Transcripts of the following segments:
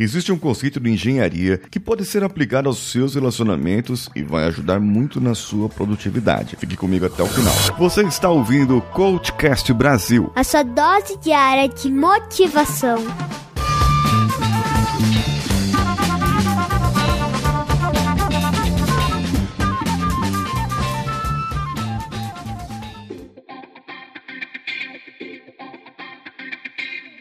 Existe um conceito de engenharia que pode ser aplicado aos seus relacionamentos e vai ajudar muito na sua produtividade. Fique comigo até o final. Você está ouvindo o Coachcast Brasil. A sua dose diária de motivação.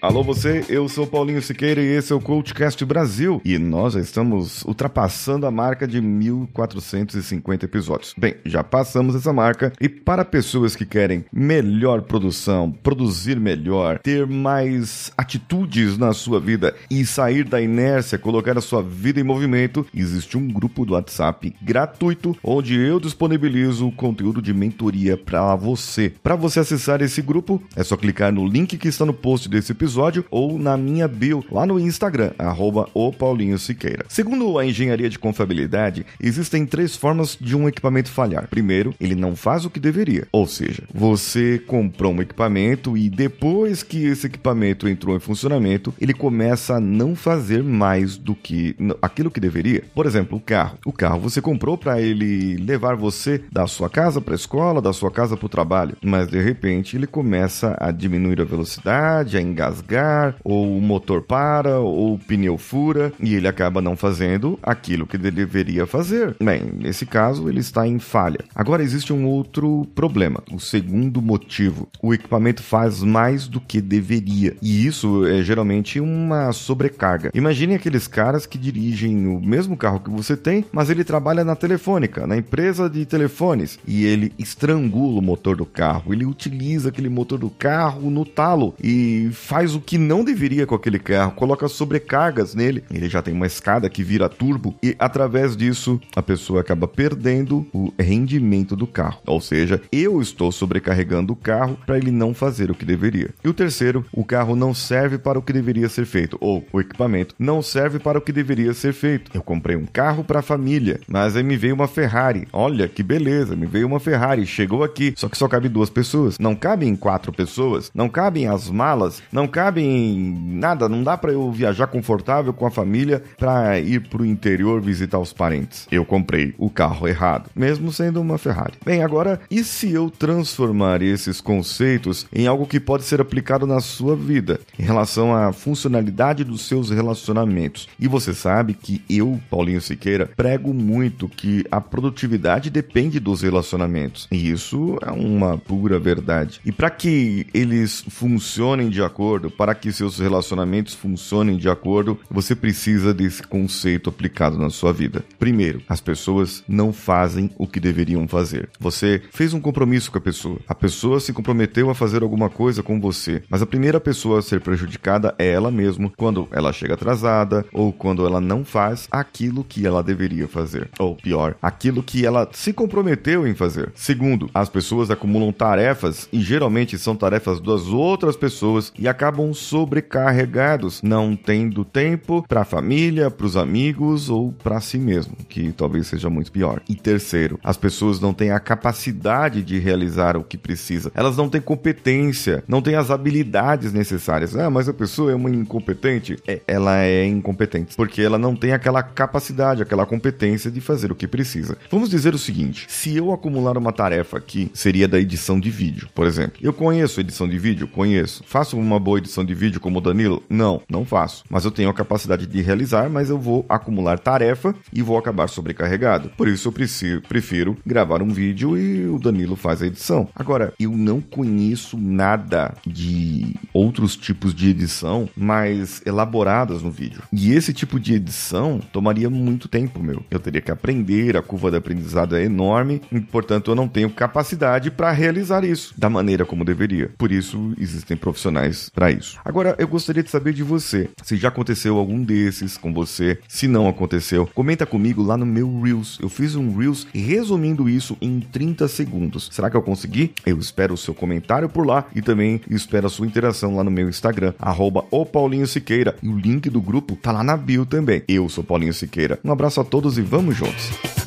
Alô você, eu sou Paulinho Siqueira e esse é o Coachcast Brasil e nós já estamos ultrapassando a marca de 1450 episódios. Bem, já passamos essa marca e para pessoas que querem melhor produção, produzir melhor, ter mais atitudes na sua vida e sair da inércia, colocar a sua vida em movimento, existe um grupo do WhatsApp gratuito onde eu disponibilizo conteúdo de mentoria para você. Para você acessar esse grupo, é só clicar no link que está no post desse episódio episódio ou na minha bio lá no Instagram, arroba o Paulinho Siqueira. Segundo a engenharia de confiabilidade, existem três formas de um equipamento falhar. Primeiro, ele não faz o que deveria, ou seja, você comprou um equipamento e depois que esse equipamento entrou em funcionamento, ele começa a não fazer mais do que aquilo que deveria. Por exemplo, o carro. O carro você comprou para ele levar você da sua casa para a escola, da sua casa para o trabalho, mas de repente ele começa a diminuir a velocidade, a engasgar rasgar, ou o motor para, ou o pneu fura, e ele acaba não fazendo aquilo que deveria fazer. Bem, nesse caso, ele está em falha. Agora existe um outro problema, o segundo motivo. O equipamento faz mais do que deveria, e isso é geralmente uma sobrecarga. Imagine aqueles caras que dirigem o mesmo carro que você tem, mas ele trabalha na telefônica, na empresa de telefones, e ele estrangula o motor do carro, ele utiliza aquele motor do carro no talo e faz faz o que não deveria com aquele carro, coloca sobrecargas nele. Ele já tem uma escada que vira turbo e através disso a pessoa acaba perdendo o rendimento do carro. Ou seja, eu estou sobrecarregando o carro para ele não fazer o que deveria. E o terceiro, o carro não serve para o que deveria ser feito, ou o equipamento não serve para o que deveria ser feito. Eu comprei um carro para a família, mas aí me veio uma Ferrari. Olha que beleza, me veio uma Ferrari, chegou aqui, só que só cabe duas pessoas. Não cabem quatro pessoas, não cabem as malas, não cabe em nada, não dá para eu viajar confortável com a família para ir pro interior visitar os parentes. Eu comprei o carro errado, mesmo sendo uma Ferrari. Bem, agora, e se eu transformar esses conceitos em algo que pode ser aplicado na sua vida, em relação à funcionalidade dos seus relacionamentos? E você sabe que eu, Paulinho Siqueira, prego muito que a produtividade depende dos relacionamentos. E isso é uma pura verdade. E para que eles funcionem de acordo, acordo, para que seus relacionamentos funcionem de acordo, você precisa desse conceito aplicado na sua vida. Primeiro, as pessoas não fazem o que deveriam fazer. Você fez um compromisso com a pessoa. A pessoa se comprometeu a fazer alguma coisa com você, mas a primeira pessoa a ser prejudicada é ela mesma quando ela chega atrasada ou quando ela não faz aquilo que ela deveria fazer. Ou pior, aquilo que ela se comprometeu em fazer. Segundo, as pessoas acumulam tarefas e geralmente são tarefas das outras pessoas e acabam acabam sobrecarregados, não tendo tempo para a família, para os amigos ou para si mesmo, que talvez seja muito pior. E terceiro, as pessoas não têm a capacidade de realizar o que precisa. Elas não têm competência, não têm as habilidades necessárias. Ah, mas a pessoa é uma incompetente? É, ela é incompetente, porque ela não tem aquela capacidade, aquela competência de fazer o que precisa. Vamos dizer o seguinte: se eu acumular uma tarefa aqui, seria da edição de vídeo, por exemplo. Eu conheço edição de vídeo, conheço. Faço uma boa edição edição de vídeo como o Danilo? Não, não faço. Mas eu tenho a capacidade de realizar, mas eu vou acumular tarefa e vou acabar sobrecarregado. Por isso eu preciso, prefiro gravar um vídeo e o Danilo faz a edição. Agora, eu não conheço nada de outros tipos de edição mais elaboradas no vídeo. E esse tipo de edição tomaria muito tempo, meu. Eu teria que aprender, a curva de aprendizado é enorme, e, portanto eu não tenho capacidade para realizar isso da maneira como deveria. Por isso existem profissionais para isso. Agora, eu gostaria de saber de você, se já aconteceu algum desses com você, se não aconteceu, comenta comigo lá no meu Reels. Eu fiz um Reels resumindo isso em 30 segundos. Será que eu consegui? Eu espero o seu comentário por lá e também espero a sua interação lá no meu Instagram, arroba o Paulinho Siqueira. E o link do grupo tá lá na bio também. Eu sou Paulinho Siqueira. Um abraço a todos e vamos juntos.